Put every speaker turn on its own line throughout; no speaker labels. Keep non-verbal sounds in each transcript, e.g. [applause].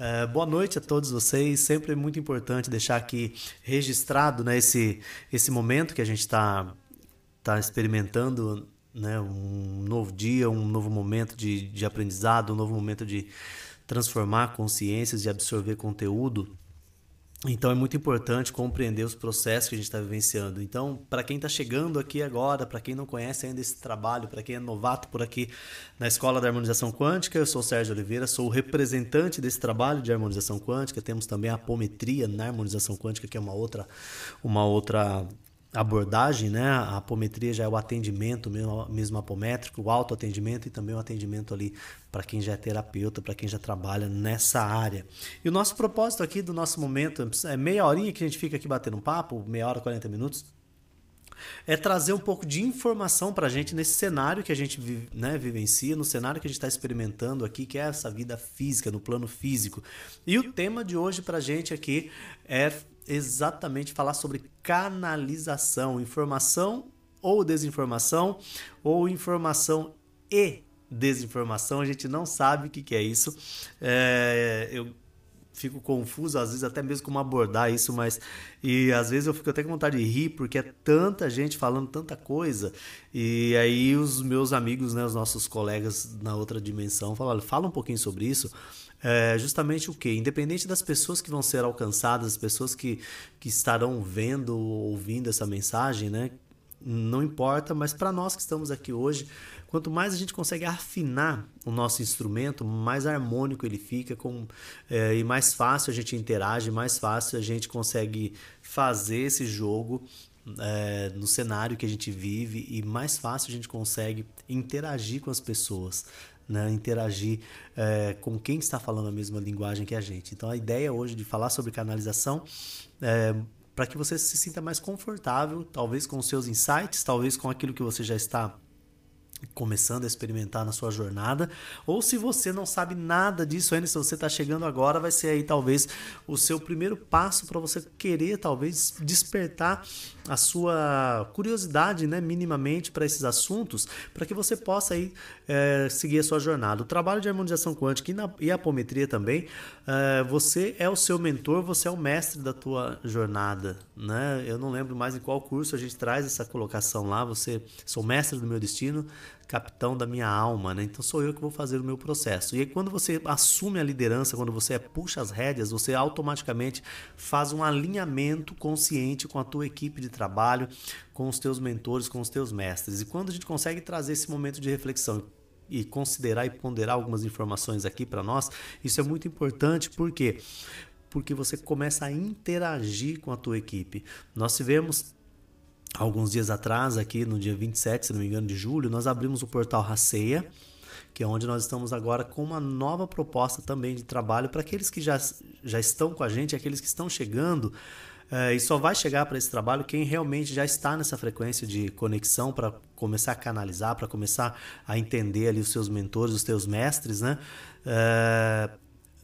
Uh, boa noite a todos vocês. Sempre é muito importante deixar aqui registrado né, esse, esse momento que a gente está tá experimentando, né, um novo dia, um novo momento de, de aprendizado, um novo momento de transformar consciências, de absorver conteúdo. Então é muito importante compreender os processos que a gente está vivenciando. Então, para quem está chegando aqui agora, para quem não conhece ainda esse trabalho, para quem é novato por aqui na Escola da Harmonização Quântica, eu sou o Sérgio Oliveira, sou o representante desse trabalho de harmonização quântica. Temos também a apometria na harmonização quântica, que é uma outra, uma outra abordagem, né? A apometria já é o atendimento mesmo, mesmo apométrico, o autoatendimento e também o atendimento ali para quem já é terapeuta, para quem já trabalha nessa área. E o nosso propósito aqui do nosso momento é meia horinha que a gente fica aqui batendo um papo, meia hora, 40 minutos, é trazer um pouco de informação para a gente nesse cenário que a gente né, vivencia, no cenário que a gente está experimentando aqui, que é essa vida física, no plano físico. E o tema de hoje para a gente aqui é exatamente falar sobre canalização, informação ou desinformação, ou informação e desinformação, a gente não sabe o que, que é isso. É, eu fico confuso, às vezes até mesmo como abordar isso, mas e às vezes eu fico até com vontade de rir, porque é tanta gente falando tanta coisa, e aí os meus amigos, né, os nossos colegas na outra dimensão falam, fala um pouquinho sobre isso, é justamente o que? Independente das pessoas que vão ser alcançadas, as pessoas que, que estarão vendo ou ouvindo essa mensagem, né? Não importa, mas para nós que estamos aqui hoje, quanto mais a gente consegue afinar o nosso instrumento, mais harmônico ele fica com, é, e mais fácil a gente interage, mais fácil a gente consegue fazer esse jogo é, no cenário que a gente vive e mais fácil a gente consegue interagir com as pessoas né, interagir é, com quem está falando a mesma linguagem que a gente. Então a ideia hoje de falar sobre canalização é para que você se sinta mais confortável, talvez com os seus insights, talvez com aquilo que você já está começando a experimentar na sua jornada, ou se você não sabe nada disso ainda, se você está chegando agora, vai ser aí talvez o seu primeiro passo para você querer talvez despertar a sua curiosidade, né, minimamente para esses assuntos, para que você possa aí é, seguir a sua jornada. O trabalho de harmonização quântica e, na, e apometria também, é, você é o seu mentor, você é o mestre da tua jornada, né? Eu não lembro mais em qual curso a gente traz essa colocação lá. Você sou mestre do meu destino, capitão da minha alma, né? Então sou eu que vou fazer o meu processo. E aí quando você assume a liderança, quando você puxa as rédeas, você automaticamente faz um alinhamento consciente com a tua equipe de trabalho, com os teus mentores, com os teus mestres. E quando a gente consegue trazer esse momento de reflexão e considerar e ponderar algumas informações aqui para nós, isso é muito importante porque porque você começa a interagir com a tua equipe. Nós tivemos alguns dias atrás, aqui no dia 27, se não me engano, de julho, nós abrimos o portal Raceia, que é onde nós estamos agora com uma nova proposta também de trabalho para aqueles que já, já estão com a gente, aqueles que estão chegando. É, e só vai chegar para esse trabalho quem realmente já está nessa frequência de conexão para começar a canalizar, para começar a entender ali os seus mentores, os teus mestres, né? É,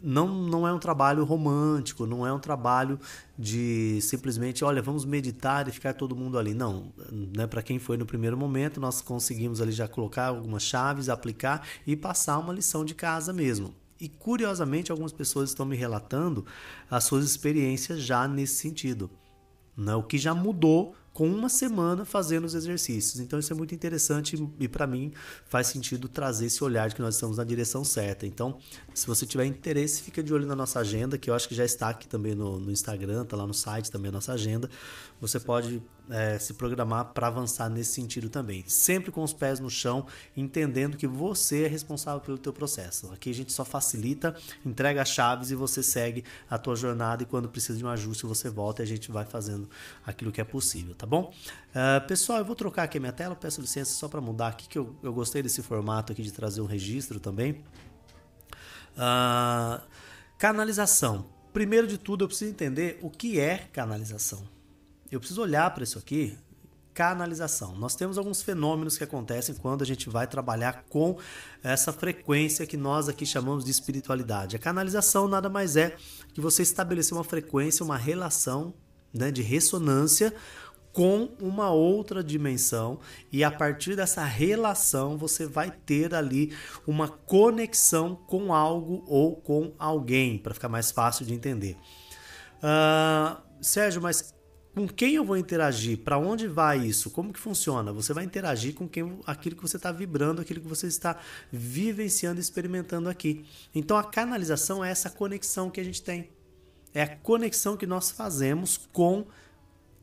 não, não é um trabalho romântico, não é um trabalho de simplesmente, olha, vamos meditar e ficar todo mundo ali. Não, né? para quem foi no primeiro momento, nós conseguimos ali já colocar algumas chaves, aplicar e passar uma lição de casa mesmo. E curiosamente, algumas pessoas estão me relatando as suas experiências já nesse sentido. Né? O que já mudou com uma semana fazendo os exercícios. Então isso é muito interessante e para mim faz sentido trazer esse olhar de que nós estamos na direção certa. Então, se você tiver interesse, fica de olho na nossa agenda, que eu acho que já está aqui também no, no Instagram, tá lá no site também a nossa agenda. Você pode é, se programar para avançar nesse sentido também. Sempre com os pés no chão, entendendo que você é responsável pelo teu processo. Aqui a gente só facilita, entrega as chaves e você segue a tua jornada e quando precisa de um ajuste você volta e a gente vai fazendo aquilo que é possível, tá bom? Uh, pessoal, eu vou trocar aqui a minha tela, peço licença só para mudar aqui que eu, eu gostei desse formato aqui de trazer um registro também. Uh, canalização. Primeiro de tudo, eu preciso entender o que é canalização eu preciso olhar para isso aqui, canalização. Nós temos alguns fenômenos que acontecem quando a gente vai trabalhar com essa frequência que nós aqui chamamos de espiritualidade. A canalização nada mais é que você estabelecer uma frequência, uma relação né, de ressonância com uma outra dimensão e a partir dessa relação você vai ter ali uma conexão com algo ou com alguém, para ficar mais fácil de entender. Uh, Sérgio, mas com quem eu vou interagir? Para onde vai isso? Como que funciona? Você vai interagir com quem, aquilo que você está vibrando, aquilo que você está vivenciando, experimentando aqui. Então a canalização é essa conexão que a gente tem. É a conexão que nós fazemos com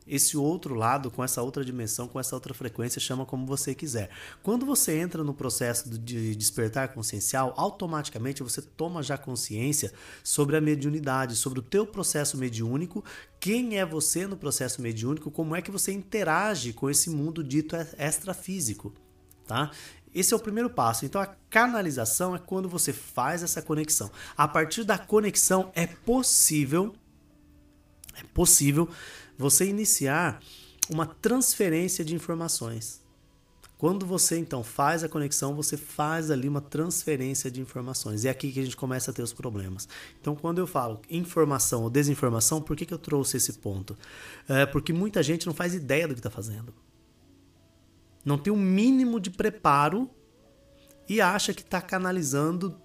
esse outro lado, com essa outra dimensão, com essa outra frequência, chama como você quiser. Quando você entra no processo de despertar consciencial, automaticamente você toma já consciência sobre a mediunidade, sobre o teu processo mediúnico, quem é você no processo mediúnico, como é que você interage com esse mundo dito extrafísico, tá? Esse é o primeiro passo. Então a canalização é quando você faz essa conexão. A partir da conexão é possível é possível você iniciar uma transferência de informações. Quando você então faz a conexão, você faz ali uma transferência de informações. E é aqui que a gente começa a ter os problemas. Então, quando eu falo informação ou desinformação, por que, que eu trouxe esse ponto? É porque muita gente não faz ideia do que está fazendo. Não tem o um mínimo de preparo e acha que está canalizando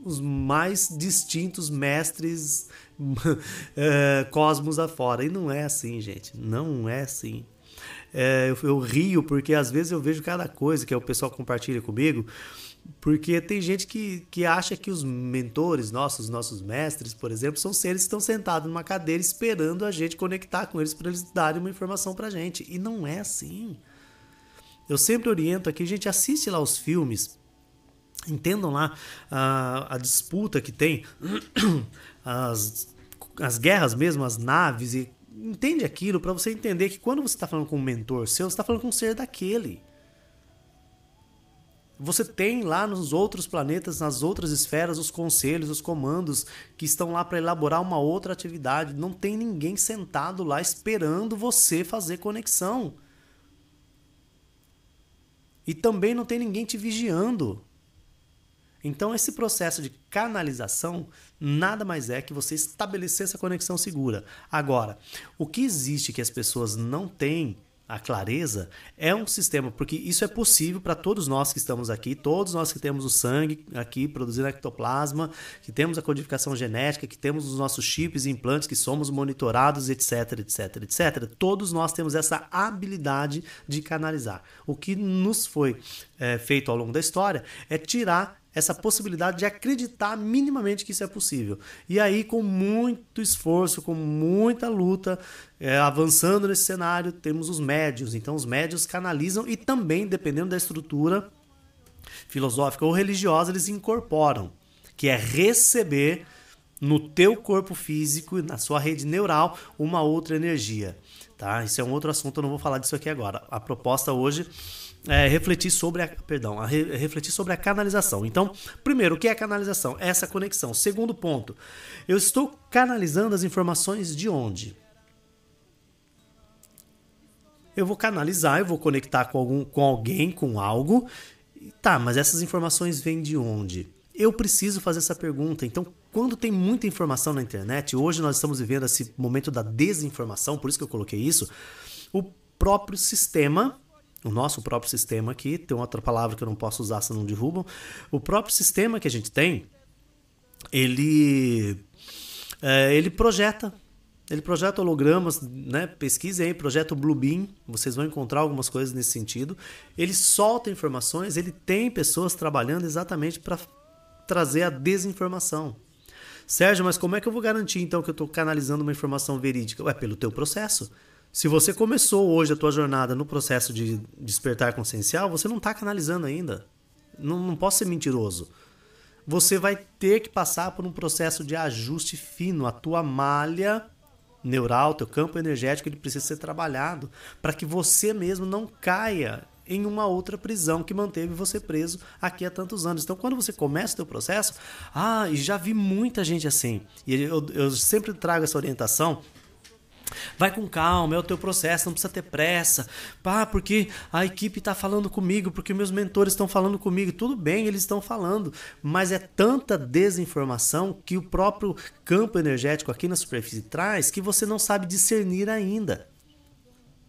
os mais distintos mestres é, [laughs] cosmos afora. E não é assim, gente. Não é assim. É, eu, eu, rio porque às vezes eu vejo cada coisa que o pessoal compartilha comigo. Porque tem gente que, que acha que os mentores nossos, nossos mestres, por exemplo, são seres que estão sentados numa cadeira esperando a gente conectar com eles para eles darem uma informação para gente. E não é assim. Eu sempre oriento aqui, a gente assiste lá os filmes, entendam lá a, a disputa que tem [clears throat] as, as guerras mesmo, as naves, e entende aquilo para você entender que quando você está falando com um mentor seu, você está falando com um ser daquele. Você tem lá nos outros planetas, nas outras esferas, os conselhos, os comandos que estão lá para elaborar uma outra atividade. Não tem ninguém sentado lá esperando você fazer conexão. E também não tem ninguém te vigiando. Então, esse processo de canalização nada mais é que você estabelecer essa conexão segura. Agora, o que existe que as pessoas não têm a clareza é um sistema, porque isso é possível para todos nós que estamos aqui, todos nós que temos o sangue aqui produzindo ectoplasma, que temos a codificação genética, que temos os nossos chips e implantes, que somos monitorados, etc, etc, etc. Todos nós temos essa habilidade de canalizar. O que nos foi é, feito ao longo da história é tirar essa possibilidade de acreditar minimamente que isso é possível. E aí, com muito esforço, com muita luta, é, avançando nesse cenário, temos os médios. Então, os médios canalizam e também, dependendo da estrutura filosófica ou religiosa, eles incorporam, que é receber no teu corpo físico, na sua rede neural, uma outra energia. Tá? Isso é um outro assunto, eu não vou falar disso aqui agora. A proposta hoje é, refletir sobre a, perdão, a re, refletir sobre a canalização. Então, primeiro, o que é canalização? É essa conexão. Segundo ponto, eu estou canalizando as informações de onde? Eu vou canalizar, eu vou conectar com, algum, com alguém, com algo. Tá, mas essas informações vêm de onde? Eu preciso fazer essa pergunta. Então, quando tem muita informação na internet, hoje nós estamos vivendo esse momento da desinformação, por isso que eu coloquei isso, o próprio sistema o nosso próprio sistema aqui, tem outra palavra que eu não posso usar se não derrubam. O próprio sistema que a gente tem, ele, é, ele projeta. Ele projeta hologramas, né? pesquisem aí, projeta o Bluebeam, vocês vão encontrar algumas coisas nesse sentido. Ele solta informações, ele tem pessoas trabalhando exatamente para trazer a desinformação. Sérgio, mas como é que eu vou garantir então que eu estou canalizando uma informação verídica? É pelo teu processo. Se você começou hoje a tua jornada no processo de despertar consciencial, você não está canalizando ainda. Não, não posso ser mentiroso. Você vai ter que passar por um processo de ajuste fino. A tua malha neural, teu campo energético, ele precisa ser trabalhado para que você mesmo não caia em uma outra prisão que manteve você preso aqui há tantos anos. Então, quando você começa o teu processo, ah, e já vi muita gente assim. E eu, eu sempre trago essa orientação Vai com calma, é o teu processo, não precisa ter pressa. Pá, porque a equipe está falando comigo, porque meus mentores estão falando comigo. Tudo bem, eles estão falando, mas é tanta desinformação que o próprio campo energético aqui na superfície traz que você não sabe discernir ainda.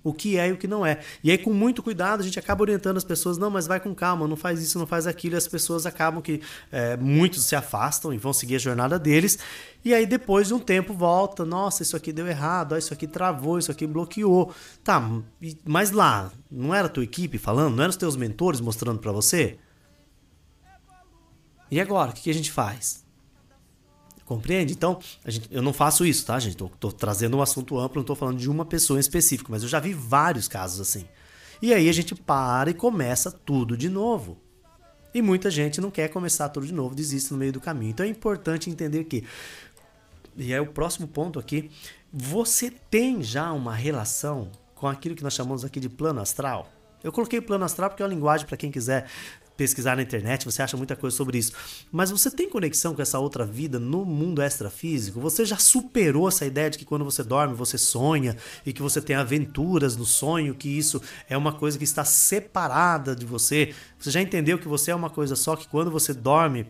O que é e o que não é. E aí, com muito cuidado, a gente acaba orientando as pessoas, não, mas vai com calma, não faz isso, não faz aquilo, e as pessoas acabam que é, muitos se afastam e vão seguir a jornada deles. E aí, depois de um tempo, volta, nossa, isso aqui deu errado, isso aqui travou, isso aqui bloqueou. Tá, mas lá, não era a tua equipe falando, não eram os teus mentores mostrando para você? E agora, o que a gente faz? Compreende? Então, gente, eu não faço isso, tá, gente? Tô, tô trazendo um assunto amplo, não tô falando de uma pessoa em específico, mas eu já vi vários casos assim. E aí a gente para e começa tudo de novo. E muita gente não quer começar tudo de novo, desiste no meio do caminho. Então é importante entender que, e é o próximo ponto aqui, você tem já uma relação com aquilo que nós chamamos aqui de plano astral. Eu coloquei plano astral porque é uma linguagem para quem quiser pesquisar na internet, você acha muita coisa sobre isso. Mas você tem conexão com essa outra vida no mundo extrafísico? Você já superou essa ideia de que quando você dorme você sonha e que você tem aventuras no sonho, que isso é uma coisa que está separada de você? Você já entendeu que você é uma coisa só, que quando você dorme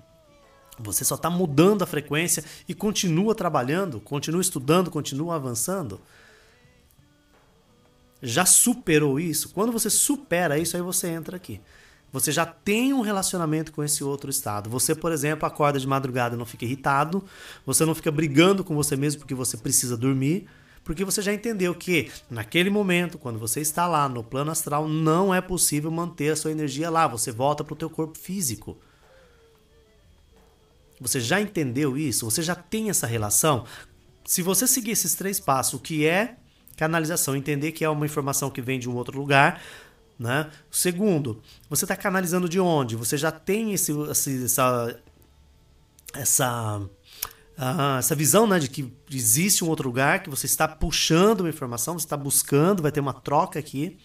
você só está mudando a frequência e continua trabalhando, continua estudando, continua avançando? Já superou isso? Quando você supera isso, aí você entra aqui. Você já tem um relacionamento com esse outro estado. Você, por exemplo, acorda de madrugada e não fica irritado. Você não fica brigando com você mesmo porque você precisa dormir. Porque você já entendeu que naquele momento, quando você está lá no plano astral, não é possível manter a sua energia lá. Você volta para o teu corpo físico. Você já entendeu isso? Você já tem essa relação? Se você seguir esses três passos, o que é canalização, entender que é uma informação que vem de um outro lugar, né? Segundo, você está canalizando de onde? Você já tem esse, esse essa, essa, uh, essa visão né, de que existe um outro lugar, que você está puxando uma informação, você está buscando, vai ter uma troca aqui.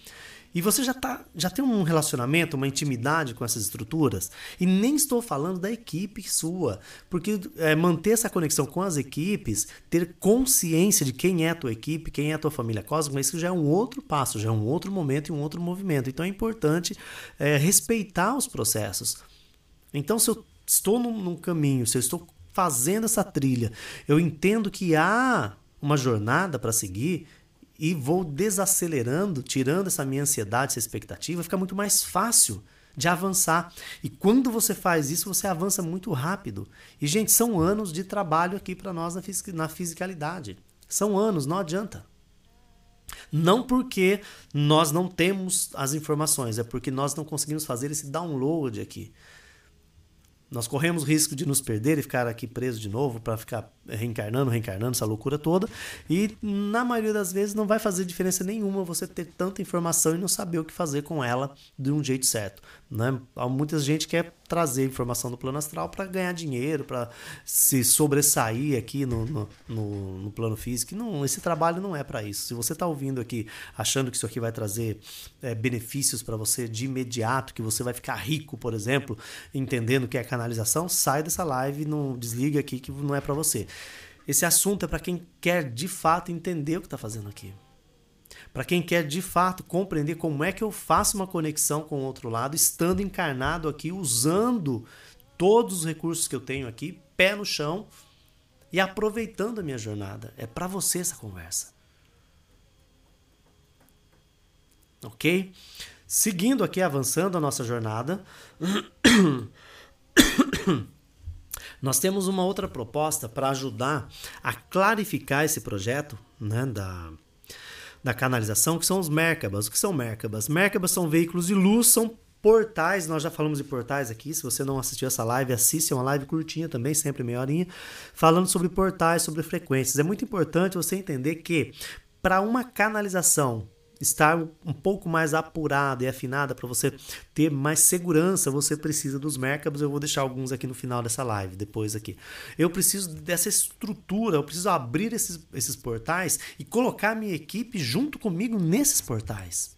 E você já, tá, já tem um relacionamento, uma intimidade com essas estruturas. E nem estou falando da equipe sua. Porque é, manter essa conexão com as equipes, ter consciência de quem é a tua equipe, quem é a tua família cósmica, isso já é um outro passo, já é um outro momento e um outro movimento. Então é importante é, respeitar os processos. Então, se eu estou num, num caminho, se eu estou fazendo essa trilha, eu entendo que há uma jornada para seguir, e vou desacelerando, tirando essa minha ansiedade, essa expectativa, fica muito mais fácil de avançar. E quando você faz isso, você avança muito rápido. E, gente, são anos de trabalho aqui para nós na fisicalidade. São anos, não adianta. Não porque nós não temos as informações, é porque nós não conseguimos fazer esse download aqui. Nós corremos risco de nos perder e ficar aqui preso de novo para ficar reencarnando, reencarnando, essa loucura toda. E na maioria das vezes não vai fazer diferença nenhuma você ter tanta informação e não saber o que fazer com ela de um jeito certo. Né? Muita gente quer trazer informação do plano astral para ganhar dinheiro, para se sobressair aqui no, no, no, no, plano físico. Não, esse trabalho não é para isso. Se você está ouvindo aqui achando que isso aqui vai trazer é, benefícios para você de imediato, que você vai ficar rico, por exemplo, entendendo que é canalização, sai dessa live, não desliga aqui que não é para você. Esse assunto é para quem quer de fato entender o que está fazendo aqui para quem quer de fato compreender como é que eu faço uma conexão com o outro lado, estando encarnado aqui, usando todos os recursos que eu tenho aqui, pé no chão e aproveitando a minha jornada. É para você essa conversa. Ok? Seguindo aqui, avançando a nossa jornada, [coughs] nós temos uma outra proposta para ajudar a clarificar esse projeto né, da, da canalização, que são os Merkabas. O que são Merkabas? Merkabas são veículos de luz, são portais, nós já falamos de portais aqui, se você não assistiu essa live, assiste, é uma live curtinha também, sempre meia horinha, falando sobre portais, sobre frequências. É muito importante você entender que para uma canalização estar um pouco mais apurada e afinada para você ter mais segurança, você precisa dos Merkabs. Eu vou deixar alguns aqui no final dessa live, depois aqui. Eu preciso dessa estrutura, eu preciso abrir esses, esses portais e colocar minha equipe junto comigo nesses portais.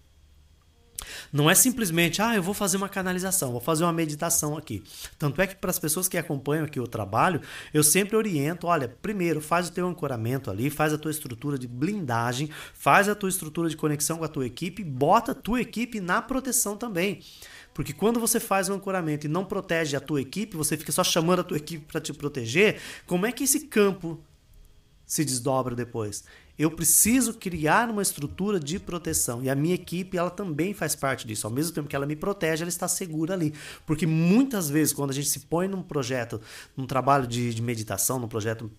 Não é simplesmente, ah, eu vou fazer uma canalização, vou fazer uma meditação aqui. Tanto é que para as pessoas que acompanham aqui o trabalho, eu sempre oriento, olha, primeiro faz o teu ancoramento ali, faz a tua estrutura de blindagem, faz a tua estrutura de conexão com a tua equipe, bota a tua equipe na proteção também. Porque quando você faz um ancoramento e não protege a tua equipe, você fica só chamando a tua equipe para te proteger, como é que esse campo se desdobra depois. Eu preciso criar uma estrutura de proteção e a minha equipe ela também faz parte disso. Ao mesmo tempo que ela me protege, ela está segura ali, porque muitas vezes quando a gente se põe num projeto, num trabalho de, de meditação, num projeto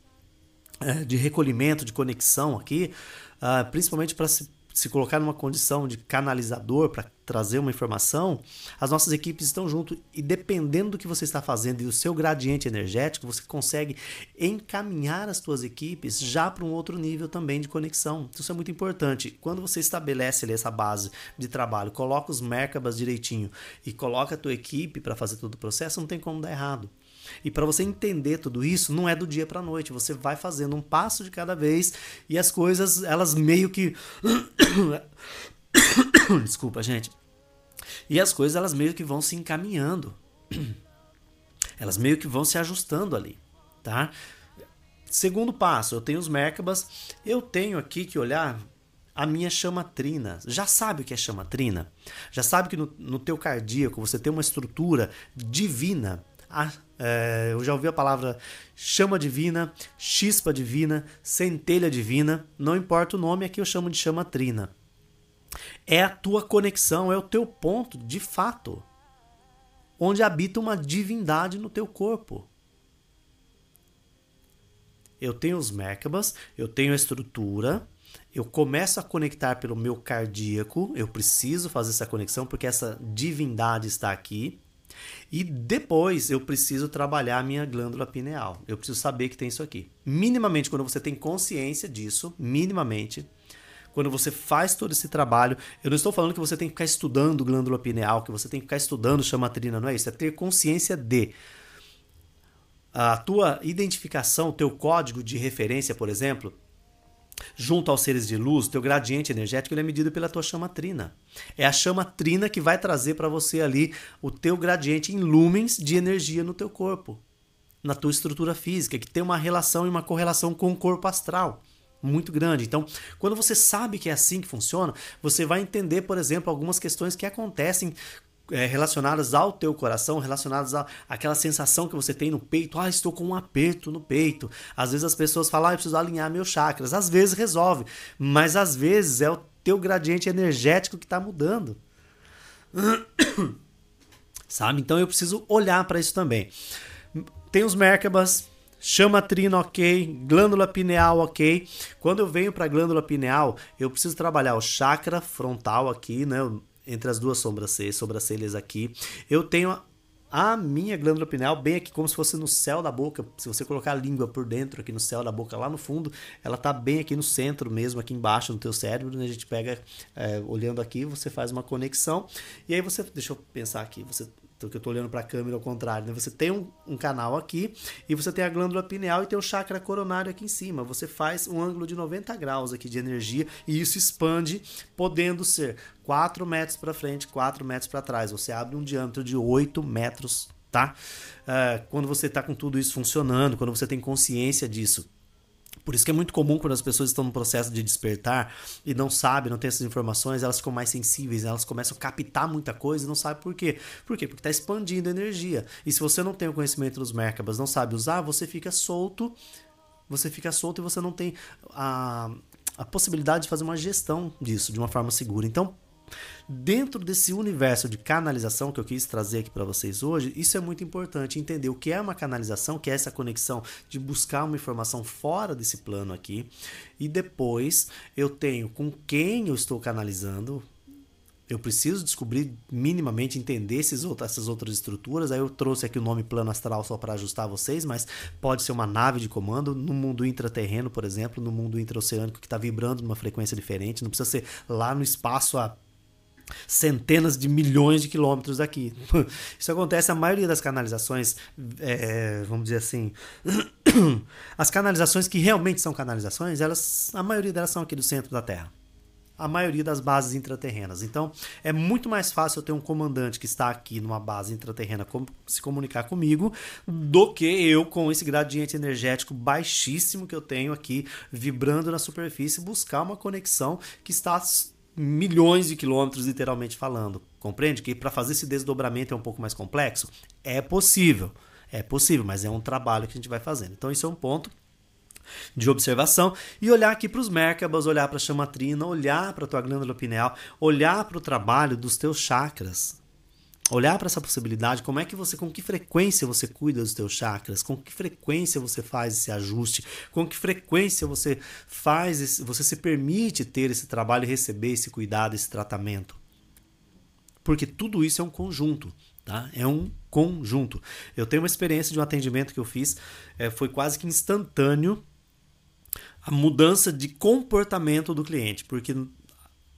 é, de recolhimento, de conexão aqui, uh, principalmente para se se colocar numa condição de canalizador para trazer uma informação, as nossas equipes estão junto e dependendo do que você está fazendo e do seu gradiente energético, você consegue encaminhar as suas equipes já para um outro nível também de conexão. Isso é muito importante. Quando você estabelece ali essa base de trabalho, coloca os Merkabas direitinho e coloca a tua equipe para fazer todo o processo, não tem como dar errado. E para você entender tudo isso, não é do dia para noite. Você vai fazendo um passo de cada vez e as coisas, elas meio que. [coughs] Desculpa, gente. E as coisas, elas meio que vão se encaminhando. [coughs] Elas meio que vão se ajustando ali, tá? Segundo passo, eu tenho os Merkabas. Eu tenho aqui que olhar a minha chamatrina. Já sabe o que é chamatrina? Já sabe que no, no teu cardíaco você tem uma estrutura divina a, é, eu já ouvi a palavra chama divina, chispa divina, centelha divina, não importa o nome, aqui eu chamo de chama trina. É a tua conexão, é o teu ponto de fato, onde habita uma divindade no teu corpo. Eu tenho os Merkabas, eu tenho a estrutura, eu começo a conectar pelo meu cardíaco, eu preciso fazer essa conexão porque essa divindade está aqui. E depois eu preciso trabalhar a minha glândula pineal. Eu preciso saber que tem isso aqui. Minimamente, quando você tem consciência disso, minimamente, quando você faz todo esse trabalho, eu não estou falando que você tem que ficar estudando glândula pineal, que você tem que ficar estudando chamatrina, não é isso. É ter consciência de a tua identificação, o teu código de referência, por exemplo, junto aos seres de luz, teu gradiente energético ele é medido pela tua chama trina. É a chama trina que vai trazer para você ali o teu gradiente em lumens de energia no teu corpo, na tua estrutura física, que tem uma relação e uma correlação com o corpo astral muito grande. Então, quando você sabe que é assim que funciona, você vai entender, por exemplo, algumas questões que acontecem é, relacionadas ao teu coração, relacionadas àquela sensação que você tem no peito. Ah, estou com um aperto no peito. Às vezes as pessoas falam, ah, eu preciso alinhar meus chakras. Às vezes resolve, mas às vezes é o teu gradiente energético que está mudando. [coughs] Sabe? Então eu preciso olhar para isso também. Tem os Merkabas, chama trina ok, glândula pineal ok. Quando eu venho para glândula pineal, eu preciso trabalhar o chakra frontal aqui, né? Entre as duas sobrancelhas, sobrancelhas aqui. Eu tenho a minha glândula pineal bem aqui, como se fosse no céu da boca. Se você colocar a língua por dentro, aqui no céu da boca, lá no fundo, ela tá bem aqui no centro mesmo, aqui embaixo no teu cérebro. Né? A gente pega, é, olhando aqui, você faz uma conexão. E aí você, deixa eu pensar aqui, você então, que eu estou olhando para a câmera ao contrário, né? Você tem um, um, canal aqui e você tem a glândula pineal e tem o chakra coronário aqui em cima. Você faz um ângulo de 90 graus aqui de energia e isso expande, podendo ser 4 metros para frente, 4 metros para trás. Você abre um diâmetro de 8 metros, tá? Uh, quando você está com tudo isso funcionando, quando você tem consciência disso. Por isso que é muito comum quando as pessoas estão no processo de despertar e não sabem, não têm essas informações, elas ficam mais sensíveis, elas começam a captar muita coisa e não sabem por quê. Por quê? Porque está expandindo energia. E se você não tem o conhecimento dos Merkabas, não sabe usar, você fica solto, você fica solto e você não tem a, a possibilidade de fazer uma gestão disso de uma forma segura. Então, Dentro desse universo de canalização que eu quis trazer aqui para vocês hoje, isso é muito importante entender o que é uma canalização, que é essa conexão de buscar uma informação fora desse plano aqui. E depois eu tenho com quem eu estou canalizando, eu preciso descobrir minimamente, entender esses outros, essas outras estruturas. Aí eu trouxe aqui o nome plano astral só para ajustar vocês, mas pode ser uma nave de comando no mundo intraterreno, por exemplo, no mundo intraoceânico que está vibrando numa frequência diferente. Não precisa ser lá no espaço a centenas de milhões de quilômetros daqui. [laughs] Isso acontece a maioria das canalizações, é, vamos dizer assim, [clears throat] as canalizações que realmente são canalizações, elas, a maioria delas são aqui do centro da Terra. A maioria das bases intraterrenas. Então, é muito mais fácil eu ter um comandante que está aqui numa base intraterrena se comunicar comigo do que eu com esse gradiente energético baixíssimo que eu tenho aqui vibrando na superfície buscar uma conexão que está milhões de quilômetros, literalmente falando. Compreende que para fazer esse desdobramento é um pouco mais complexo? É possível, é possível, mas é um trabalho que a gente vai fazendo. Então, isso é um ponto. de observação e olhar aqui para os Merkabas, olhar para a chamatrina, olhar para a tua glândula pineal, olhar para o trabalho dos teus chakras. Olhar para essa possibilidade, como é que você, com que frequência você cuida dos teus chakras, com que frequência você faz esse ajuste, com que frequência você faz, esse, você se permite ter esse trabalho e receber esse cuidado, esse tratamento. Porque tudo isso é um conjunto. Tá? É um conjunto. Eu tenho uma experiência de um atendimento que eu fiz, é, foi quase que instantâneo a mudança de comportamento do cliente, porque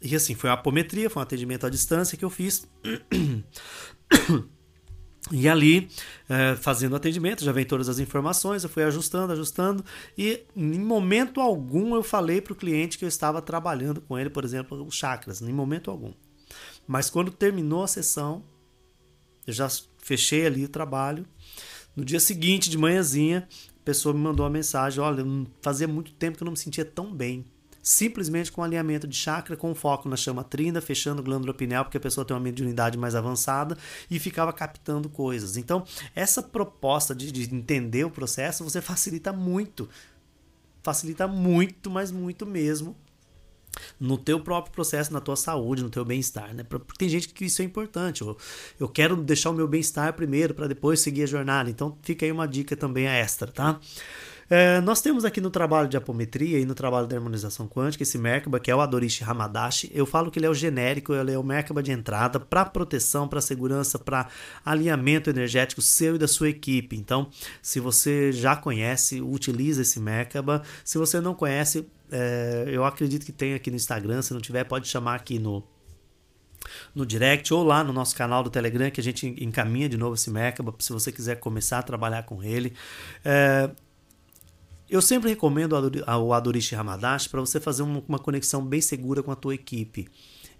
e assim foi uma apometria, foi um atendimento à distância que eu fiz. [coughs] E ali, é, fazendo atendimento, já vem todas as informações, eu fui ajustando, ajustando, e em momento algum eu falei para o cliente que eu estava trabalhando com ele, por exemplo, os chakras, em momento algum. Mas quando terminou a sessão, eu já fechei ali o trabalho. No dia seguinte, de manhãzinha, a pessoa me mandou uma mensagem: Olha, fazia muito tempo que eu não me sentia tão bem. Simplesmente com alinhamento de chakra, com foco na chama trina, fechando glândula pineal, porque a pessoa tem uma mediunidade mais avançada e ficava captando coisas. Então, essa proposta de, de entender o processo, você facilita muito. Facilita muito, mas muito mesmo no teu próprio processo, na tua saúde, no teu bem-estar, né? Porque tem gente que isso é importante. Eu, eu quero deixar o meu bem-estar primeiro para depois seguir a jornada. Então fica aí uma dica também extra, tá? É, nós temos aqui no trabalho de apometria e no trabalho de harmonização quântica esse Merkaba, que é o Adorishi Hamadashi. Eu falo que ele é o genérico, ele é o Merkaba de entrada para proteção, para segurança, para alinhamento energético seu e da sua equipe. Então, se você já conhece, utiliza esse Merkaba. Se você não conhece, é, eu acredito que tem aqui no Instagram. Se não tiver, pode chamar aqui no no direct ou lá no nosso canal do Telegram que a gente encaminha de novo esse Merkaba se você quiser começar a trabalhar com ele. É, eu sempre recomendo o Adorishi Hamadashi para você fazer uma conexão bem segura com a tua equipe.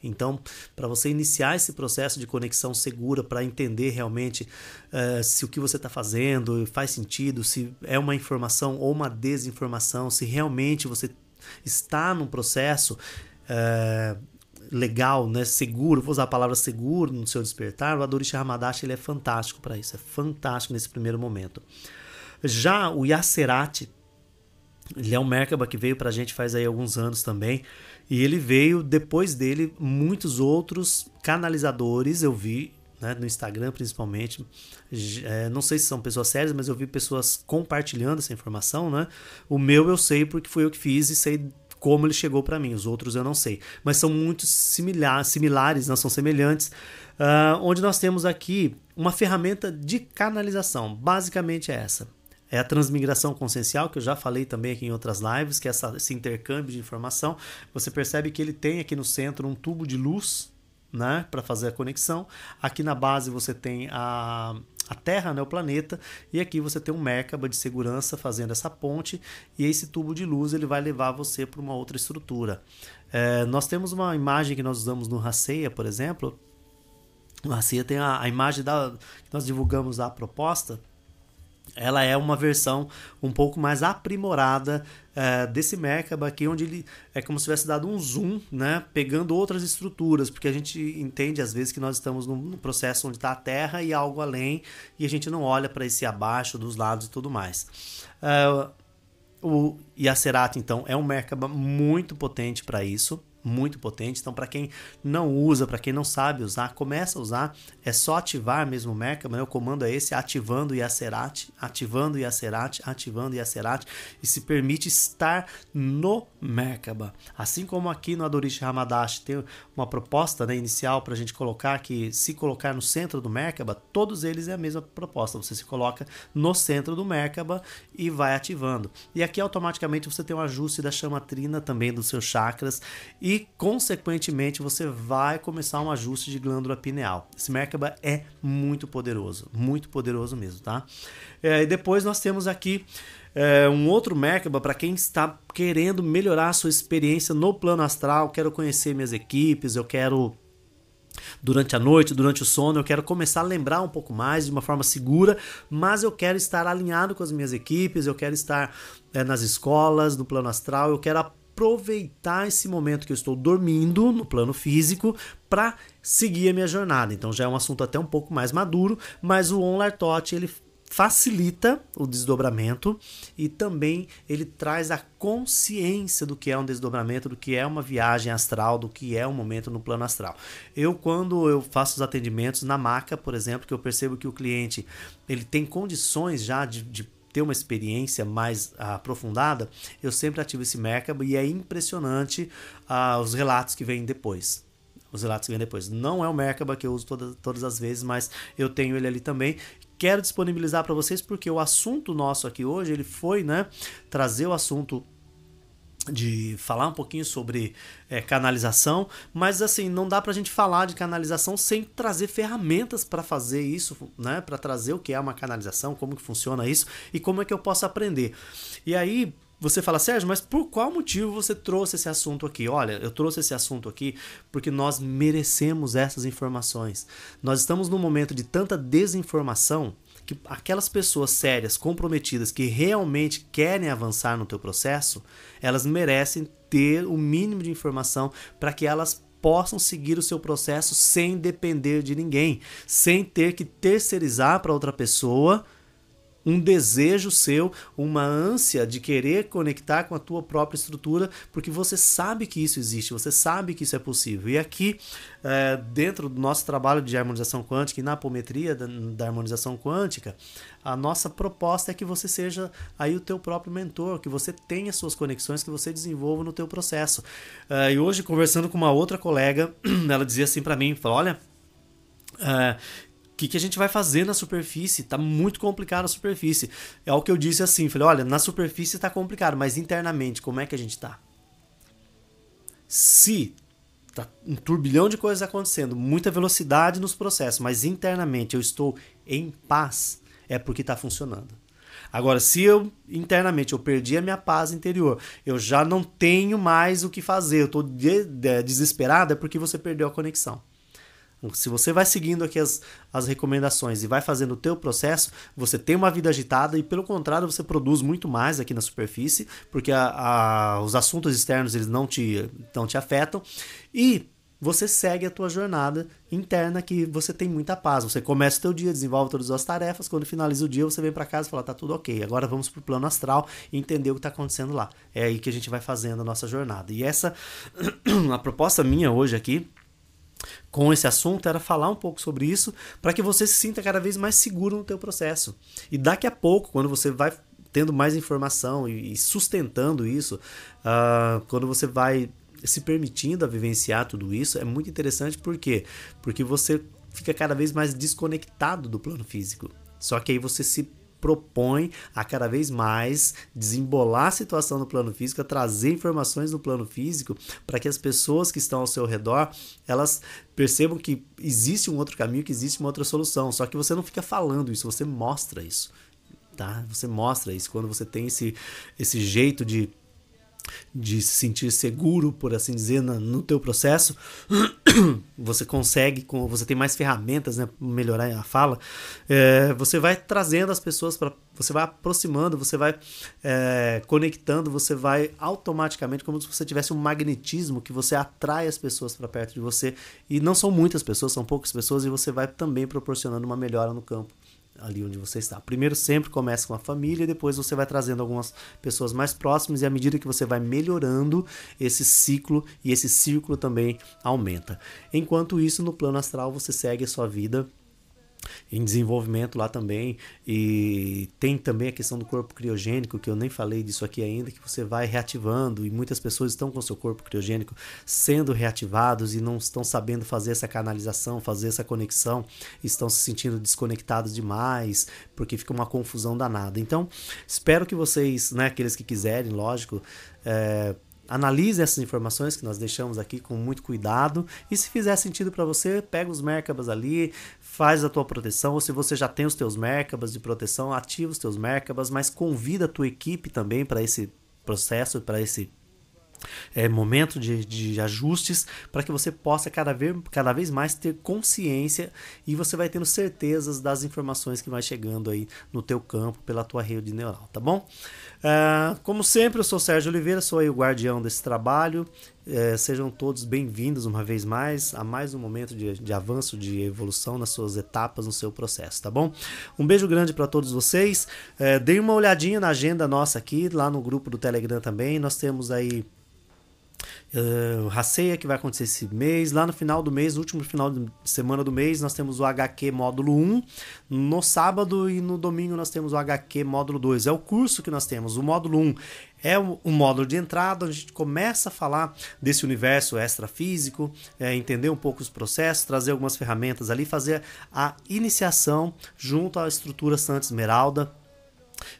Então, para você iniciar esse processo de conexão segura, para entender realmente uh, se o que você está fazendo faz sentido, se é uma informação ou uma desinformação, se realmente você está num processo uh, legal, né, seguro, vou usar a palavra seguro no seu despertar, o Adorishi Hamadashi ele é fantástico para isso, é fantástico nesse primeiro momento. Já o Yacerati, um Merkaba que veio para a gente faz aí alguns anos também. E ele veio, depois dele, muitos outros canalizadores eu vi, né, no Instagram principalmente. É, não sei se são pessoas sérias, mas eu vi pessoas compartilhando essa informação. Né? O meu eu sei porque foi eu que fiz e sei como ele chegou para mim. Os outros eu não sei. Mas são muito similar, similares, não são semelhantes. Uh, onde nós temos aqui uma ferramenta de canalização. Basicamente é essa é a transmigração consciencial, que eu já falei também aqui em outras lives, que é essa, esse intercâmbio de informação. Você percebe que ele tem aqui no centro um tubo de luz né, para fazer a conexão. Aqui na base você tem a, a Terra, né, o planeta, e aqui você tem um Merkaba de segurança fazendo essa ponte, e esse tubo de luz ele vai levar você para uma outra estrutura. É, nós temos uma imagem que nós usamos no Raceia, por exemplo. No Raceia tem a, a imagem da, que nós divulgamos a proposta, ela é uma versão um pouco mais aprimorada é, desse Merkaba aqui, onde ele é como se tivesse dado um zoom, né, pegando outras estruturas, porque a gente entende às vezes que nós estamos num processo onde está a Terra e algo além, e a gente não olha para esse abaixo, dos lados e tudo mais. É, o Yacerati, então, é um Merkaba muito potente para isso muito potente. Então, para quem não usa, para quem não sabe usar, começa a usar. É só ativar mesmo o Merkaba, né? o comando é esse, ativando Yacerati, ativando Yacerati, ativando Yacerati, e se permite estar no Merkaba. Assim como aqui no Adorish Hamadash tem uma proposta né, inicial para a gente colocar que se colocar no centro do Merkaba, todos eles é a mesma proposta. Você se coloca no centro do Merkaba e vai ativando. E aqui automaticamente você tem um ajuste da chama trina também dos seus chakras e e, consequentemente, você vai começar um ajuste de glândula pineal. Esse Merkaba é muito poderoso, muito poderoso mesmo, tá? É, e depois nós temos aqui é, um outro Merkaba para quem está querendo melhorar a sua experiência no plano astral, quero conhecer minhas equipes, eu quero durante a noite, durante o sono, eu quero começar a lembrar um pouco mais de uma forma segura, mas eu quero estar alinhado com as minhas equipes, eu quero estar é, nas escolas, no plano astral, eu quero aproveitar esse momento que eu estou dormindo no plano físico para seguir a minha jornada. Então já é um assunto até um pouco mais maduro, mas o On Lartot ele facilita o desdobramento e também ele traz a consciência do que é um desdobramento, do que é uma viagem astral, do que é um momento no plano astral. Eu quando eu faço os atendimentos na maca, por exemplo, que eu percebo que o cliente ele tem condições já de, de ter uma experiência mais aprofundada, eu sempre ativo esse Merkaba e é impressionante uh, os relatos que vêm depois os relatos que vêm depois. Não é o Merkaba que eu uso toda, todas as vezes, mas eu tenho ele ali também quero disponibilizar para vocês porque o assunto nosso aqui hoje ele foi, né, trazer o assunto de falar um pouquinho sobre é, canalização, mas assim não dá para a gente falar de canalização sem trazer ferramentas para fazer isso, né? Para trazer o que é uma canalização, como que funciona isso e como é que eu posso aprender. E aí você fala, Sérgio, mas por qual motivo você trouxe esse assunto aqui? Olha, eu trouxe esse assunto aqui porque nós merecemos essas informações. Nós estamos num momento de tanta desinformação que aquelas pessoas sérias, comprometidas, que realmente querem avançar no teu processo, elas merecem ter o mínimo de informação para que elas possam seguir o seu processo sem depender de ninguém, sem ter que terceirizar para outra pessoa um desejo seu, uma ânsia de querer conectar com a tua própria estrutura, porque você sabe que isso existe, você sabe que isso é possível. E aqui, é, dentro do nosso trabalho de harmonização quântica e na apometria da, da, harmonização quântica, a nossa proposta é que você seja aí o teu próprio mentor, que você tenha suas conexões, que você desenvolva no teu processo. É, e hoje, conversando com uma outra colega, [clears throat] ela dizia assim para mim, falou, olha, é, que, que a gente vai fazer na superfície? Tá muito complicado a superfície. É o que eu disse assim, falei, olha, na superfície tá complicado, mas internamente, como é que a gente tá? Se tá um turbilhão de coisas acontecendo, muita velocidade nos processos, mas internamente eu estou em paz, é porque está funcionando. Agora, se eu internamente eu perdi a minha paz interior, eu já não tenho mais o que fazer, eu estou de, de, desesperado, é porque você perdeu a conexão. Se você vai seguindo aqui as, as recomendações e vai fazendo o teu processo, você tem uma vida agitada e pelo contrário você produz muito mais aqui na superfície, porque a, a, os assuntos externos eles não te, não te afetam e você segue a tua jornada interna que você tem muita paz. Você começa o teu dia, desenvolve todas as tarefas, quando finaliza o dia você vem para casa e fala, tá tudo ok, agora vamos pro plano astral e entender o que está acontecendo lá. É aí que a gente vai fazendo a nossa jornada. E essa, [clears throat] a proposta minha hoje aqui, com esse assunto era falar um pouco sobre isso para que você se sinta cada vez mais seguro no teu processo. E daqui a pouco, quando você vai tendo mais informação e sustentando isso, uh, quando você vai se permitindo a vivenciar tudo isso, é muito interessante por quê? Porque você fica cada vez mais desconectado do plano físico. Só que aí você se propõe a cada vez mais desembolar a situação no plano físico, a trazer informações no plano físico para que as pessoas que estão ao seu redor elas percebam que existe um outro caminho, que existe uma outra solução. Só que você não fica falando isso, você mostra isso. Tá? Você mostra isso quando você tem esse, esse jeito de de se sentir seguro, por assim dizer, no teu processo, [clears throat] você consegue, você tem mais ferramentas né, melhorar a fala, é, você vai trazendo as pessoas para. Você vai aproximando, você vai é, conectando, você vai automaticamente, como se você tivesse um magnetismo que você atrai as pessoas para perto de você. E não são muitas pessoas, são poucas pessoas, e você vai também proporcionando uma melhora no campo ali onde você está. Primeiro sempre começa com a família, depois você vai trazendo algumas pessoas mais próximas e à medida que você vai melhorando, esse ciclo e esse círculo também aumenta. Enquanto isso, no plano astral você segue a sua vida em desenvolvimento lá também. E tem também a questão do corpo criogênico, que eu nem falei disso aqui ainda, que você vai reativando e muitas pessoas estão com seu corpo criogênico sendo reativados e não estão sabendo fazer essa canalização, fazer essa conexão, estão se sentindo desconectados demais, porque fica uma confusão danada. Então, espero que vocês, né, aqueles que quiserem, lógico, é, Analise essas informações que nós deixamos aqui com muito cuidado e se fizer sentido para você, pega os Merkabas ali, faz a tua proteção, ou se você já tem os teus Merkabas de proteção, ativa os teus Merkabas, mas convida a tua equipe também para esse processo, para esse é momento de, de ajustes para que você possa cada vez, cada vez mais ter consciência e você vai tendo certezas das informações que vai chegando aí no teu campo pela tua rede neural, tá bom? Uh, como sempre, eu sou Sérgio Oliveira, sou o guardião desse trabalho. Uh, sejam todos bem-vindos uma vez mais a mais um momento de, de avanço, de evolução nas suas etapas, no seu processo, tá bom? Um beijo grande para todos vocês. Uh, deem uma olhadinha na agenda nossa aqui, lá no grupo do Telegram também. Nós temos aí uh, Raceia que vai acontecer esse mês. Lá no final do mês, no último final de semana do mês, nós temos o HQ módulo 1. No sábado e no domingo nós temos o HQ módulo 2. É o curso que nós temos. O módulo 1 é um módulo de entrada, onde a gente começa a falar desse universo extrafísico, é, entender um pouco os processos, trazer algumas ferramentas ali, fazer a iniciação junto à estrutura Santa Esmeralda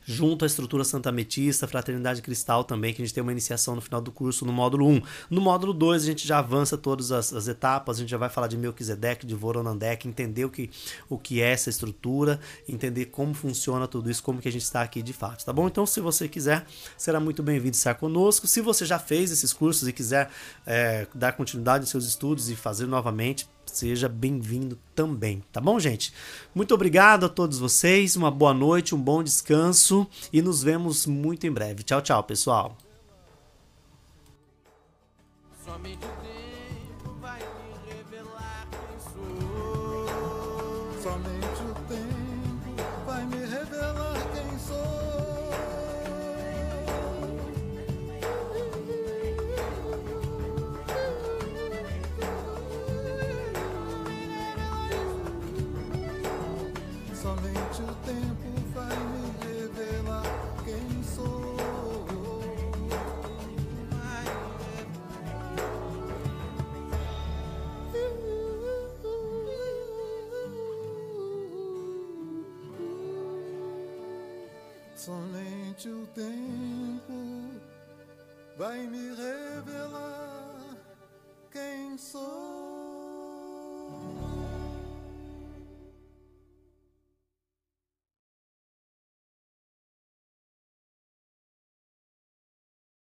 junto à estrutura Santa Ametista, Fraternidade Cristal também, que a gente tem uma iniciação no final do curso no módulo 1. No módulo 2 a gente já avança todas as, as etapas, a gente já vai falar de Melquisedeque, de Voronandek, entender o que, o que é essa estrutura, entender como funciona tudo isso, como que a gente está aqui de fato, tá bom? Então se você quiser, será muito bem-vindo estar conosco. Se você já fez esses cursos e quiser é, dar continuidade aos seus estudos e fazer novamente, seja bem-vindo também, tá bom, gente? Muito obrigado a todos vocês, uma boa noite, um bom descanso e nos vemos muito em breve. Tchau, tchau, pessoal. Somente o tempo vai me revelar quem sou. Somente o tempo